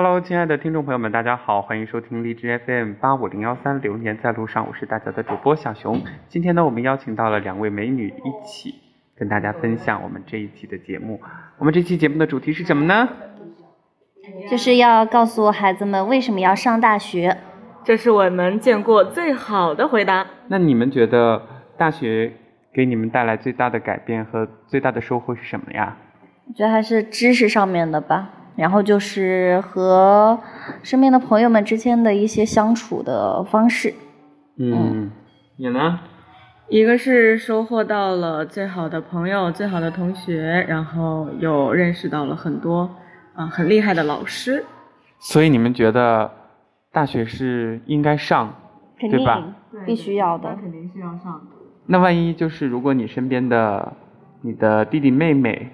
Hello，亲爱的听众朋友们，大家好，欢迎收听荔枝 FM 八五零幺三，流年在路上，我是大家的主播小熊。今天呢，我们邀请到了两位美女一起跟大家分享我们这一期的节目。我们这期节目的主题是什么呢？就是要告诉孩子们为什么要上大学。这是我们见过最好的回答。那你们觉得大学给你们带来最大的改变和最大的收获是什么呀？我觉得还是知识上面的吧，然后就是和身边的朋友们之间的一些相处的方式。嗯，你呢？一个是收获到了最好的朋友、最好的同学，然后又认识到了很多啊很厉害的老师。所以你们觉得大学是应该上，肯对吧？定必须要的。肯定是要上的。那万一就是如果你身边的你的弟弟妹妹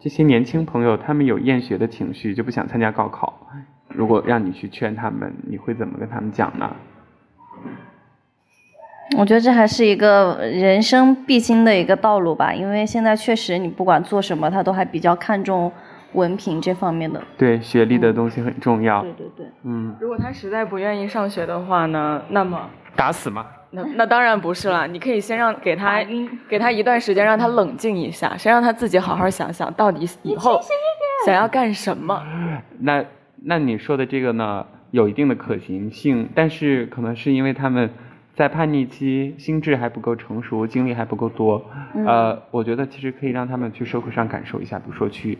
这些年轻朋友，他们有厌学的情绪，就不想参加高考，如果让你去劝他们，你会怎么跟他们讲呢？我觉得这还是一个人生必经的一个道路吧，因为现在确实你不管做什么，他都还比较看重文凭这方面的。对，学历的东西很重要。对对对，嗯，如果他实在不愿意上学的话呢，那么打死吗？那那当然不是了。你可以先让给他给他一段时间，让他冷静一下，先让他自己好好想想，到底以后想要干什么。那那你说的这个呢，有一定的可行性，但是可能是因为他们在叛逆期，心智还不够成熟，精力还不够多。嗯呃，我觉得其实可以让他们去社会上感受一下，比如说去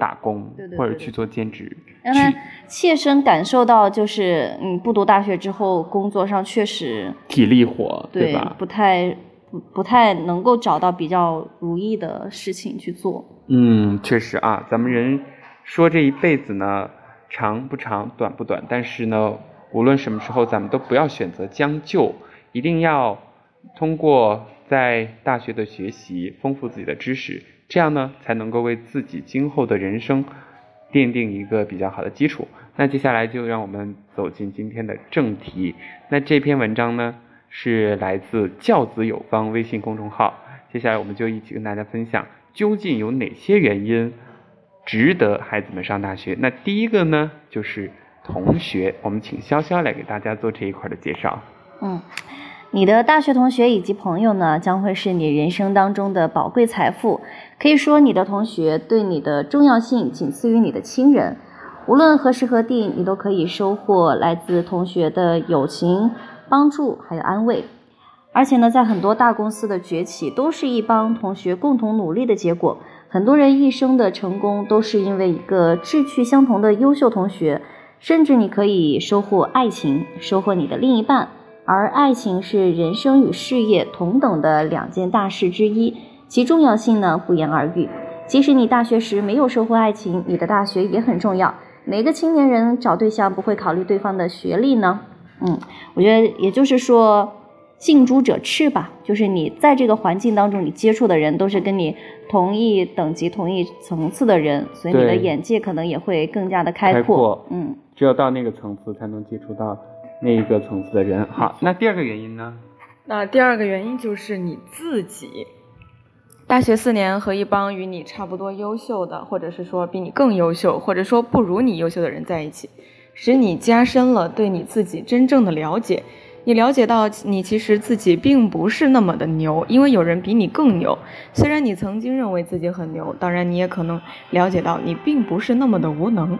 打工，对对对对或者去做兼职，让他切身感受到，就是你不读大学之后，工作上确实体力活，对吧？不太不不太能够找到比较如意的事情去做。嗯，确实啊，咱们人说这一辈子呢，长不长，短不短，但是呢，无论什么时候，咱们都不要选择将就，一定要通过在大学的学习，丰富自己的知识，这样呢，才能够为自己今后的人生奠定一个比较好的基础。那接下来就让我们走进今天的正题。那这篇文章呢，是来自教子有方微信公众号。接下来我们就一起跟大家分享，究竟有哪些原因值得孩子们上大学？那第一个呢，就是同学。我们请潇潇来给大家做这一块的介绍。嗯，你的大学同学以及朋友呢，将会是你人生当中的宝贵财富。可以说，你的同学对你的重要性仅次于你的亲人。无论何时何地，你都可以收获来自同学的友情、帮助还有安慰。而且呢，在很多大公司的崛起，都是一帮同学共同努力的结果。很多人一生的成功，都是因为一个志趣相同的优秀同学。甚至你可以收获爱情，收获你的另一半。而爱情是人生与事业同等的两件大事之一，其重要性呢不言而喻。即使你大学时没有收获爱情，你的大学也很重要。哪个青年人找对象不会考虑对方的学历呢？嗯，我觉得也就是说，近朱者赤吧，就是你在这个环境当中，你接触的人都是跟你同一等级、同一层次的人，所以你的眼界可能也会更加的开开阔嗯。只有到那个层次，才能接触到那一个层次的人。好，那第二个原因呢？那第二个原因就是你自己。大学四年和一帮与你差不多优秀的，或者是说比你更优秀，或者说不如你优秀的人在一起，使你加深了对你自己真正的了解。你了解到你其实自己并不是那么的牛，因为有人比你更牛。虽然你曾经认为自己很牛，当然你也可能了解到你并不是那么的无能，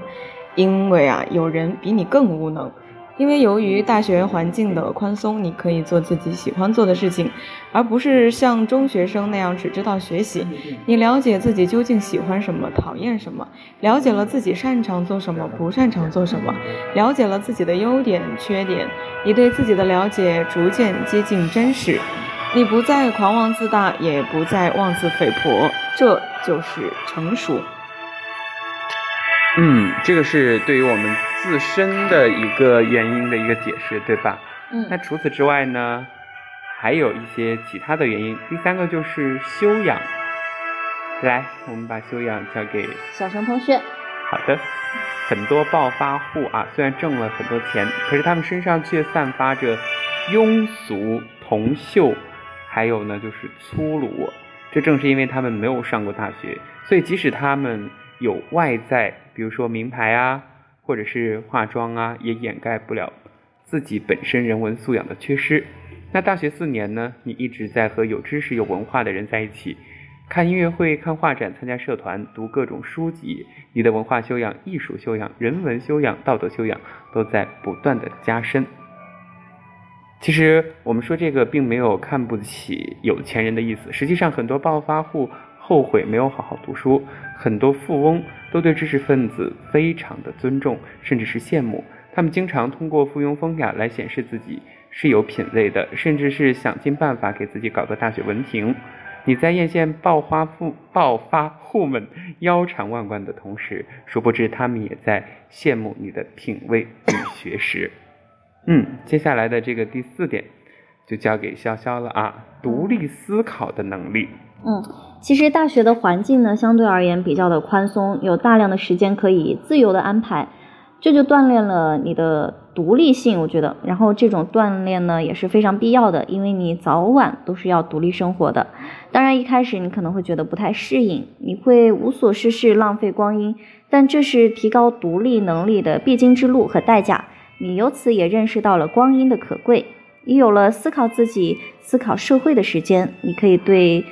因为啊有人比你更无能。因为由于大学环境的宽松，你可以做自己喜欢做的事情，而不是像中学生那样只知道学习。你了解自己究竟喜欢什么，讨厌什么，了解了自己擅长做什么，不擅长做什么，了解了自己的优点、缺点。你对自己的了解逐渐接近真实，你不再狂妄自大，也不再妄自菲薄，这就是成熟。嗯，这个是对于我们自身的一个原因的一个解释，对吧？嗯那除此之外呢，还有一些其他的原因。第三个就是修养。来，我们把修养交给小熊同学，好的，很多暴发户啊，虽然挣了很多钱，可是他们身上却散发着庸俗、铜臭，还有呢就是粗鲁。这正是因为他们没有上过大学，所以即使他们有外在，比如说名牌啊，或者是化妆啊，也掩盖不了自己本身人文素养的缺失。那大学四年呢，你一直在和有知识、有文化的人在一起，看音乐会、看画展、参加社团、读各种书籍，你的文化修养、艺术修养、人文修养、道德修养都在不断的加深。其实我们说这个并没有看不起有钱人的意思，实际上很多暴发户后悔没有好好读书，很多富翁都对知识分子非常的尊重，甚至是羡慕。他们经常通过附庸风雅来显示自己是有品位的，甚至是想尽办法给自己搞个大学文凭。你在艳羡暴发户暴发户们腰缠万贯的同时，殊不知他们也在羡慕你的品味与学识。嗯，接下来的这个第四点，就交给潇潇了啊，独立思考的能力。嗯，其实大学的环境呢，相对而言比较的宽松，有大量的时间可以自由的安排，这就锻炼了你的独立性，我觉得。然后这种锻炼呢也是非常必要的，因为你早晚都是要独立生活的。当然一开始你可能会觉得不太适应，你会无所事事，浪费光阴，但这是提高独立能力的必经之路和代价。你由此也认识到了光阴的可贵，你有了思考自己、思考社会的时间，你可以对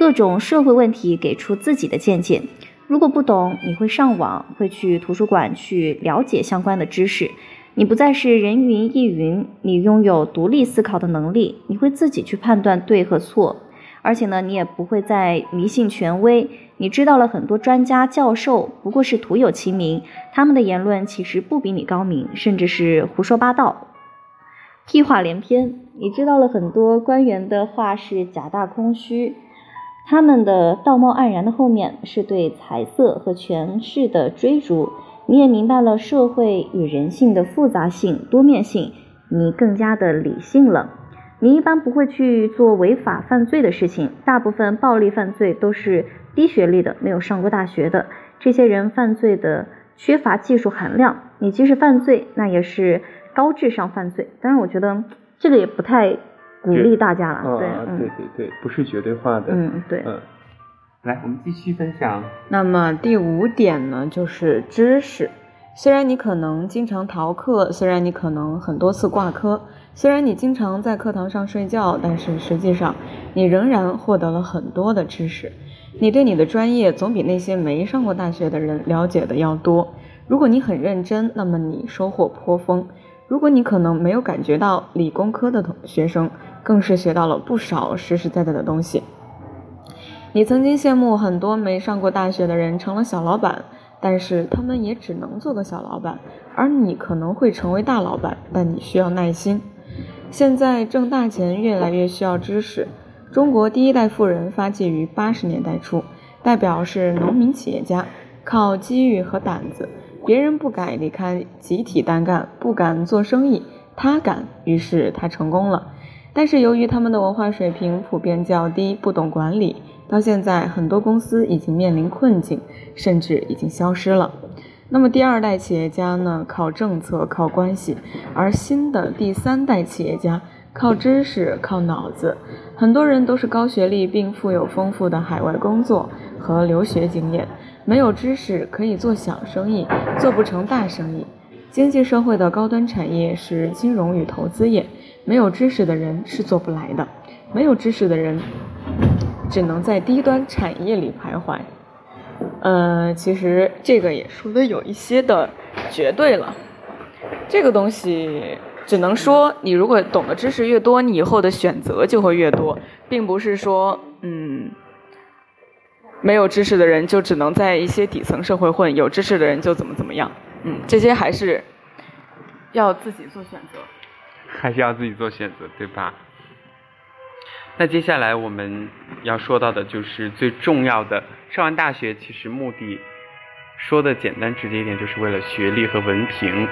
各种社会问题给出自己的见解。如果不懂，你会上网，会去图书馆去了解相关的知识。你不再是人云亦云，你拥有独立思考的能力，你会自己去判断对和错。而且呢，你也不会再迷信权威。你知道了很多专家教授不过是徒有其名，他们的言论其实不比你高明，甚至是胡说八道、屁话连篇。你知道了很多官员的话是假大空虚，他们的道貌岸然的后面是对财色和权势的追逐。你也明白了社会与人性的复杂性、多面性，你更加的理性了。你一般不会去做违法犯罪的事情，大部分暴力犯罪都是低学历的，没有上过大学的。这些人犯罪的缺乏技术含量，你即使犯罪，那也是高智商犯罪。当然，我觉得这个也不太鼓励大家了。对，对对对，不是绝对化的。嗯，对。嗯，来，我们继续分享。那么第五点呢，就是知识。虽然你可能经常逃课，虽然你可能很多次挂科。虽然你经常在课堂上睡觉，但是实际上你仍然获得了很多的知识。你对你的专业总比那些没上过大学的人了解的要多。如果你很认真，那么你收获颇丰。如果你可能没有感觉到，理工科的同学生更是学到了不少实实在在的东西。你曾经羡慕很多没上过大学的人成了小老板，但是他们也只能做个小老板，而你可能会成为大老板，但你需要耐心。现在挣大钱越来越需要知识。中国第一代富人发迹于八十年代初，代表是农民企业家，靠机遇和胆子，别人不敢离开集体单干，不敢做生意，他敢，于是他成功了。但是由于他们的文化水平普遍较低，不懂管理，到现在很多公司已经面临困境，甚至已经消失了。那么第二代企业家呢？靠政策，靠关系；而新的第三代企业家靠知识，靠脑子。很多人都是高学历，并富有丰富的海外工作和留学经验，没有知识可以做小生意，做不成大生意。经济社会的高端产业是金融与投资业，没有知识的人是做不来的。没有知识的人只能在低端产业里徘徊。呃，其实这个也说的有一些的绝对了。这个东西只能说，你如果懂的知识越多，你以后的选择就会越多，并不是说，嗯，没有知识的人就只能在一些底层社会混，有知识的人就怎么怎么样。嗯，这些还是要自己做选择。还是要自己做选择，对吧？那接下来我们要说到的就是最重要的。上完大学，其实目的说的简单直接一点，就是为了学历和文凭。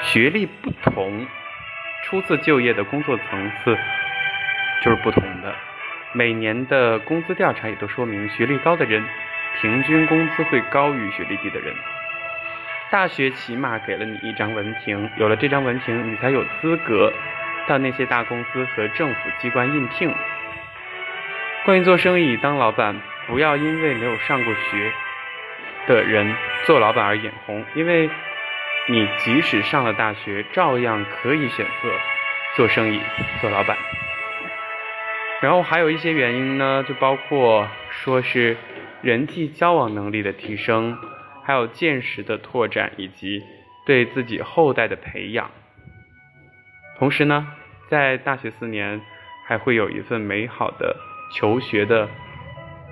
学历不同，初次就业的工作层次就是不同的。每年的工资调查也都说明，学历高的人平均工资会高于学历低的人。大学起码给了你一张文凭，有了这张文凭，你才有资格到那些大公司和政府机关应聘。关于做生意、当老板。不要因为没有上过学的人做老板而眼红，因为你即使上了大学，照样可以选择做生意、做老板。然后还有一些原因呢，就包括说是人际交往能力的提升，还有见识的拓展，以及对自己后代的培养。同时呢，在大学四年还会有一份美好的求学的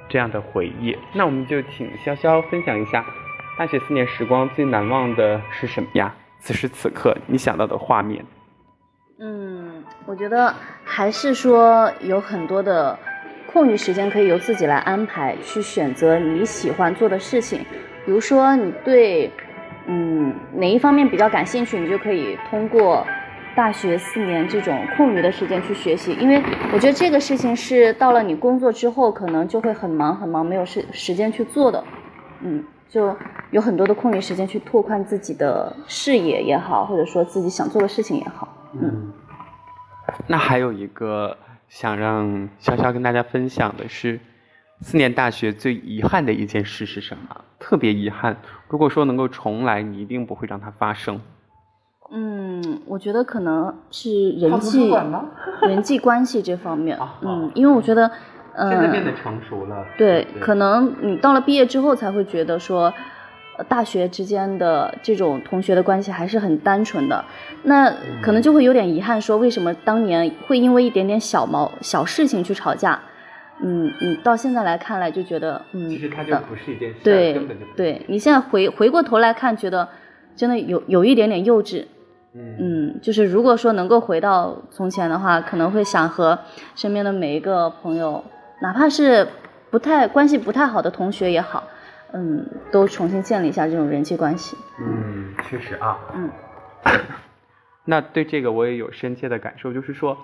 这样的回忆。那我们就请潇潇分享一下大学四年时光最难忘的是什么呀？此时此刻你想到的画面。嗯，我觉得还是说有很多的空余时间可以由自己来安排，去选择你喜欢做的事情。比如说你对嗯哪一方面比较感兴趣，你就可以通过大学四年这种空余的时间去学习。因为我觉得这个事情是到了你工作之后，可能就会很忙很忙，没有时时间去做的。嗯，就有很多的空余时间去拓宽自己的视野也好，或者说自己想做的事情也好。嗯，那还有一个想让潇潇跟大家分享的是，四年大学最遗憾的一件事是什么？特别遗憾，如果说能够重来，你一定不会让它发生。嗯，我觉得可能是人际 人际关系这方面。嗯，因为我觉得，嗯，现在变得成熟了。对，可能你到了毕业之后才会觉得说。大学之间的这种同学的关系还是很单纯的，那可能就会有点遗憾，说为什么当年会因为一点点小毛小事情去吵架？嗯，嗯到现在来看来就觉得，嗯，其实它就不是一件事，对，根本就对你现在回回过头来看，觉得真的有有一点点幼稚。嗯，就是如果说能够回到从前的话，可能会想和身边的每一个朋友，哪怕是不太关系不太好的同学也好。嗯，都重新建立一下这种人际关系。嗯，确实啊。嗯，那对这个我也有深切的感受，就是说，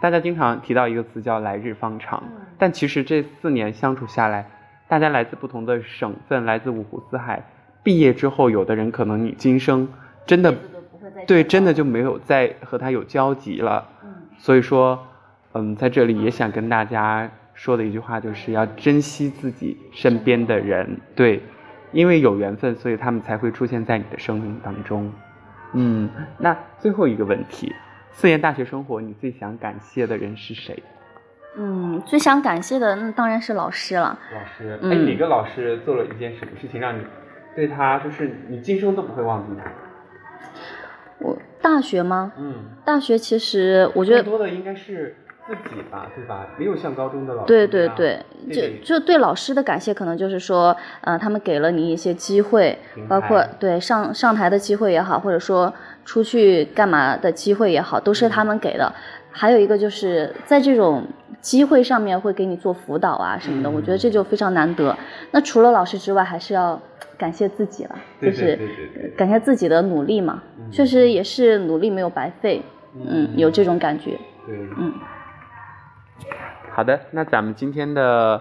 大家经常提到一个词叫“来日方长”，但其实这四年相处下来，大家来自不同的省份，来自五湖四海，毕业之后，有的人可能你今生真的对，真的就没有再和他有交集了。嗯，所以说，嗯，在这里也想跟大家。说的一句话就是要珍惜自己身边的人，对，因为有缘分，所以他们才会出现在你的生命当中。嗯，那最后一个问题，四年大学生活，你最想感谢的人是谁？嗯，最想感谢的那当然是老师了。老师，哎，哪个老师做了一件什么事情让你对他就是你今生都不会忘记他？我大学吗？嗯，大学其实我觉得更多的应该是。自己吧，对吧？没有像高中的老师。对对对，就就对老师的感谢，可能就是说，呃，他们给了你一些机会，包括对上上台的机会也好，或者说出去干嘛的机会也好，都是他们给的。还有一个就是在这种机会上面会给你做辅导啊什么的，我觉得这就非常难得。那除了老师之外，还是要感谢自己了，就是感谢自己的努力嘛。确实也是努力没有白费，嗯，有这种感觉。对，嗯。好的，那咱们今天的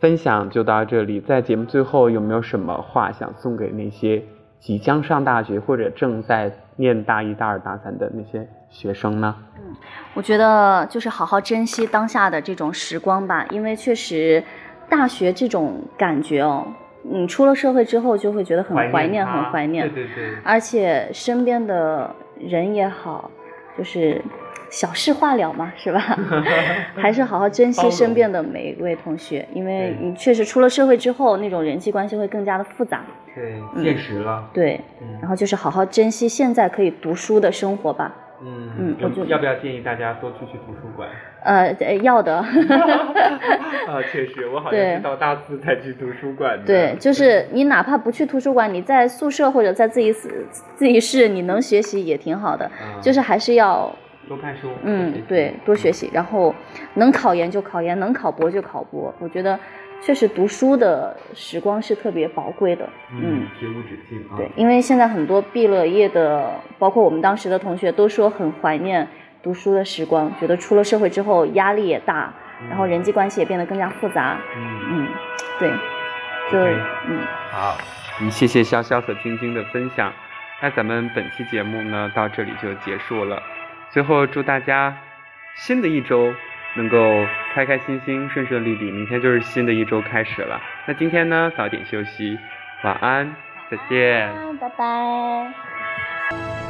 分享就到这里。在节目最后，有没有什么话想送给那些即将上大学或者正在念大一、大二、大三的那些学生呢？嗯，我觉得就是好好珍惜当下的这种时光吧，因为确实大学这种感觉哦，你出了社会之后就会觉得很怀念，很怀念。对对对。而且身边的人也好，就是。小事化了嘛，是吧？还是好好珍惜身边的每一位同学，因为你确实出了社会之后，那种人际关系会更加的复杂。对，现实了。对，然后就是好好珍惜现在可以读书的生活吧。嗯嗯，我就要不要建议大家多出去图书馆？呃，要的。啊，确实，我好像是到大四才去图书馆的。对，就是你哪怕不去图书馆，你在宿舍或者在自己自习室，你能学习也挺好的。就是还是要。多看书，嗯，对，多学习，然后能考研就考研，能考博就考博。我觉得确实读书的时光是特别宝贵的，嗯，学无止境啊。对，因为现在很多毕了业的，包括我们当时的同学，都说很怀念读书的时光，觉得出了社会之后压力也大，然后人际关系也变得更加复杂。嗯嗯，对，就嗯。好，嗯，谢谢潇潇和晶晶的分享。那咱们本期节目呢，到这里就结束了。最后祝大家新的一周能够开开心心、顺顺利利。明天就是新的一周开始了。那今天呢，早点休息，晚安。再见。拜拜。